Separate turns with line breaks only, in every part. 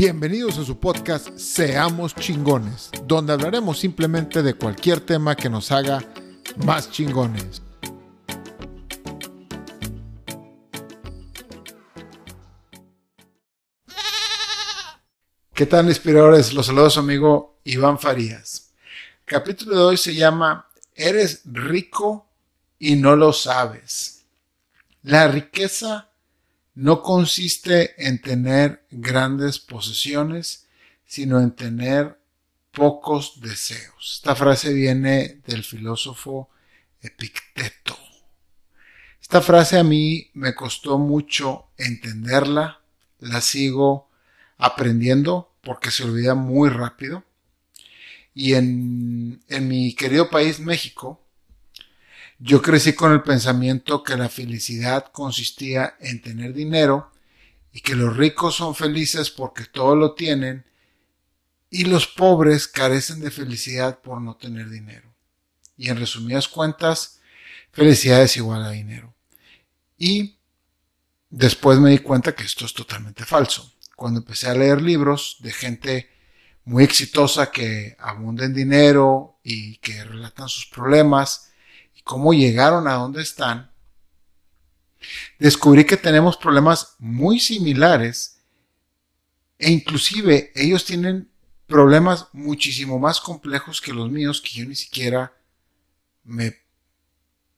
Bienvenidos a su podcast Seamos chingones, donde hablaremos simplemente de cualquier tema que nos haga más chingones. ¿Qué tal, inspiradores? Los saludos amigo Iván Farías. El capítulo de hoy se llama Eres rico y no lo sabes. La riqueza no consiste en tener grandes posesiones, sino en tener pocos deseos. Esta frase viene del filósofo Epicteto. Esta frase a mí me costó mucho entenderla, la sigo aprendiendo porque se olvida muy rápido. Y en, en mi querido país, México, yo crecí con el pensamiento que la felicidad consistía en tener dinero y que los ricos son felices porque todo lo tienen y los pobres carecen de felicidad por no tener dinero. Y en resumidas cuentas, felicidad es igual a dinero. Y después me di cuenta que esto es totalmente falso. Cuando empecé a leer libros de gente muy exitosa que abunda en dinero y que relatan sus problemas, cómo llegaron a donde están, descubrí que tenemos problemas muy similares e inclusive ellos tienen problemas muchísimo más complejos que los míos que yo ni siquiera me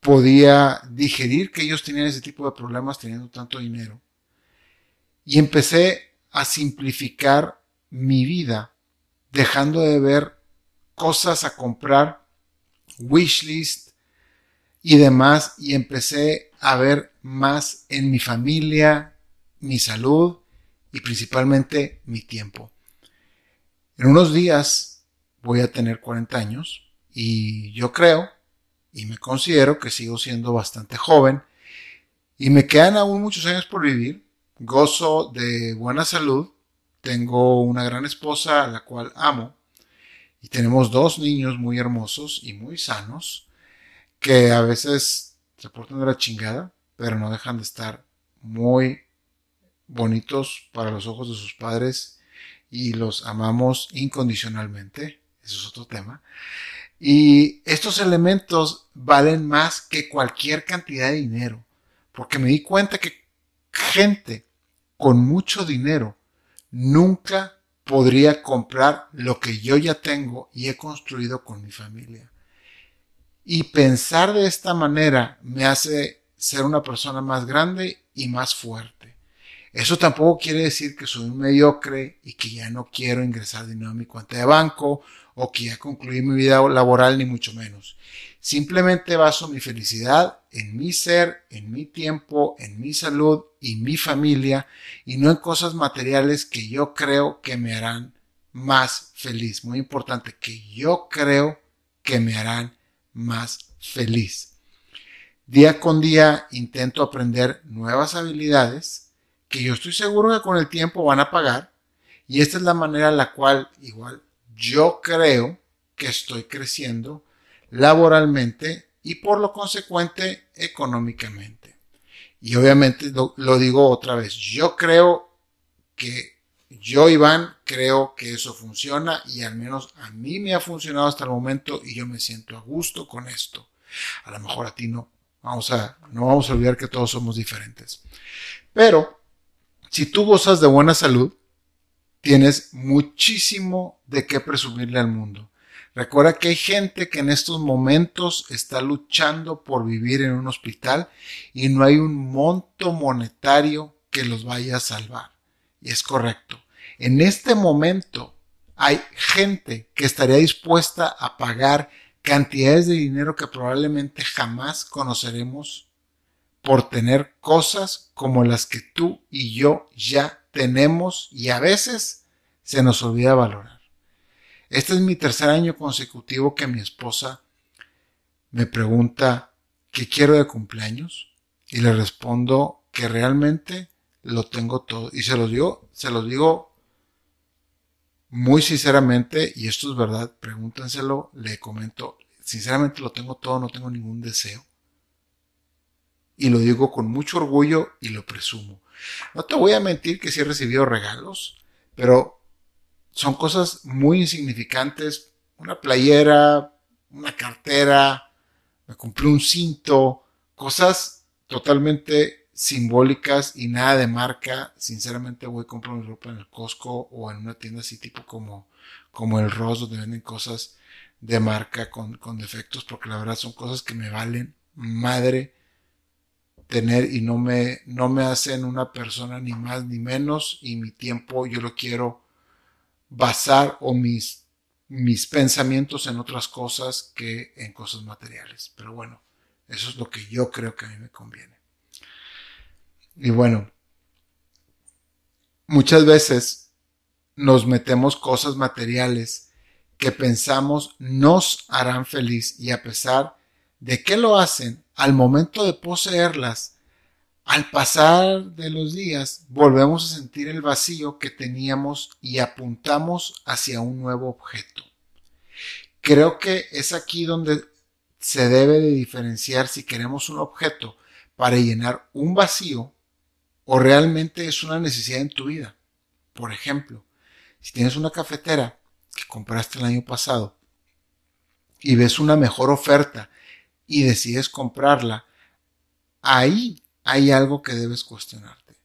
podía digerir que ellos tenían ese tipo de problemas teniendo tanto dinero. Y empecé a simplificar mi vida, dejando de ver cosas a comprar, wishlist, y demás y empecé a ver más en mi familia, mi salud y principalmente mi tiempo. En unos días voy a tener 40 años y yo creo y me considero que sigo siendo bastante joven y me quedan aún muchos años por vivir. Gozo de buena salud, tengo una gran esposa a la cual amo y tenemos dos niños muy hermosos y muy sanos que a veces se portan de la chingada, pero no dejan de estar muy bonitos para los ojos de sus padres y los amamos incondicionalmente. Eso es otro tema. Y estos elementos valen más que cualquier cantidad de dinero, porque me di cuenta que gente con mucho dinero nunca podría comprar lo que yo ya tengo y he construido con mi familia. Y pensar de esta manera me hace ser una persona más grande y más fuerte. Eso tampoco quiere decir que soy un mediocre y que ya no quiero ingresar dinero a mi cuenta de banco o que ya concluí mi vida laboral ni mucho menos. Simplemente baso mi felicidad en mi ser, en mi tiempo, en mi salud y mi familia y no en cosas materiales que yo creo que me harán más feliz. Muy importante, que yo creo que me harán más feliz. Día con día intento aprender nuevas habilidades que yo estoy seguro que con el tiempo van a pagar y esta es la manera en la cual igual yo creo que estoy creciendo laboralmente y por lo consecuente económicamente. Y obviamente lo, lo digo otra vez, yo creo que yo, Iván, creo que eso funciona y al menos a mí me ha funcionado hasta el momento y yo me siento a gusto con esto. A lo mejor a ti no. Vamos a, no vamos a olvidar que todos somos diferentes. Pero, si tú gozas de buena salud, tienes muchísimo de qué presumirle al mundo. Recuerda que hay gente que en estos momentos está luchando por vivir en un hospital y no hay un monto monetario que los vaya a salvar. Y es correcto. En este momento hay gente que estaría dispuesta a pagar cantidades de dinero que probablemente jamás conoceremos por tener cosas como las que tú y yo ya tenemos y a veces se nos olvida valorar. Este es mi tercer año consecutivo que mi esposa me pregunta qué quiero de cumpleaños y le respondo que realmente lo tengo todo y se los digo, se los digo muy sinceramente, y esto es verdad, pregúntenselo, le comento, sinceramente lo tengo todo, no tengo ningún deseo. Y lo digo con mucho orgullo y lo presumo. No te voy a mentir que sí he recibido regalos, pero son cosas muy insignificantes. Una playera, una cartera, me compré un cinto, cosas totalmente simbólicas y nada de marca. Sinceramente voy a comprar mi ropa en el Costco o en una tienda así tipo como, como el Ross donde venden cosas de marca con, con defectos porque la verdad son cosas que me valen madre tener y no me, no me hacen una persona ni más ni menos y mi tiempo yo lo quiero basar o mis, mis pensamientos en otras cosas que en cosas materiales. Pero bueno, eso es lo que yo creo que a mí me conviene. Y bueno, muchas veces nos metemos cosas materiales que pensamos nos harán feliz y a pesar de que lo hacen, al momento de poseerlas, al pasar de los días, volvemos a sentir el vacío que teníamos y apuntamos hacia un nuevo objeto. Creo que es aquí donde se debe de diferenciar si queremos un objeto para llenar un vacío o realmente es una necesidad en tu vida. Por ejemplo, si tienes una cafetera que compraste el año pasado y ves una mejor oferta y decides comprarla, ahí hay algo que debes cuestionarte.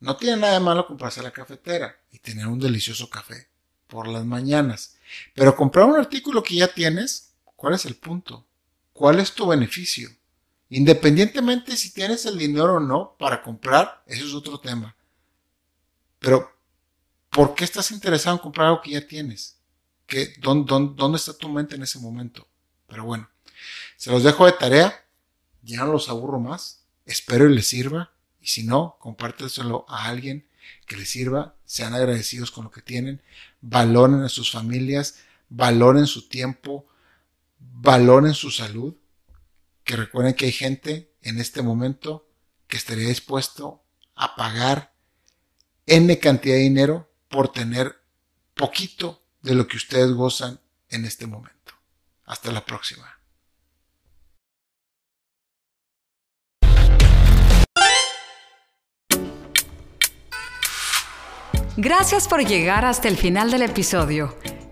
No tiene nada de malo comprarse la cafetera y tener un delicioso café por las mañanas, pero comprar un artículo que ya tienes, ¿cuál es el punto? ¿Cuál es tu beneficio? Independientemente si tienes el dinero o no para comprar, eso es otro tema. Pero, ¿por qué estás interesado en comprar algo que ya tienes? ¿Qué, dónde, dónde está tu mente en ese momento? Pero bueno, se los dejo de tarea, ya no los aburro más, espero y les sirva, y si no, compárteselo a alguien que les sirva, sean agradecidos con lo que tienen, valoren a sus familias, valoren su tiempo, valoren su salud, que recuerden que hay gente en este momento que estaría dispuesto a pagar N cantidad de dinero por tener poquito de lo que ustedes gozan en este momento. Hasta la próxima.
Gracias por llegar hasta el final del episodio.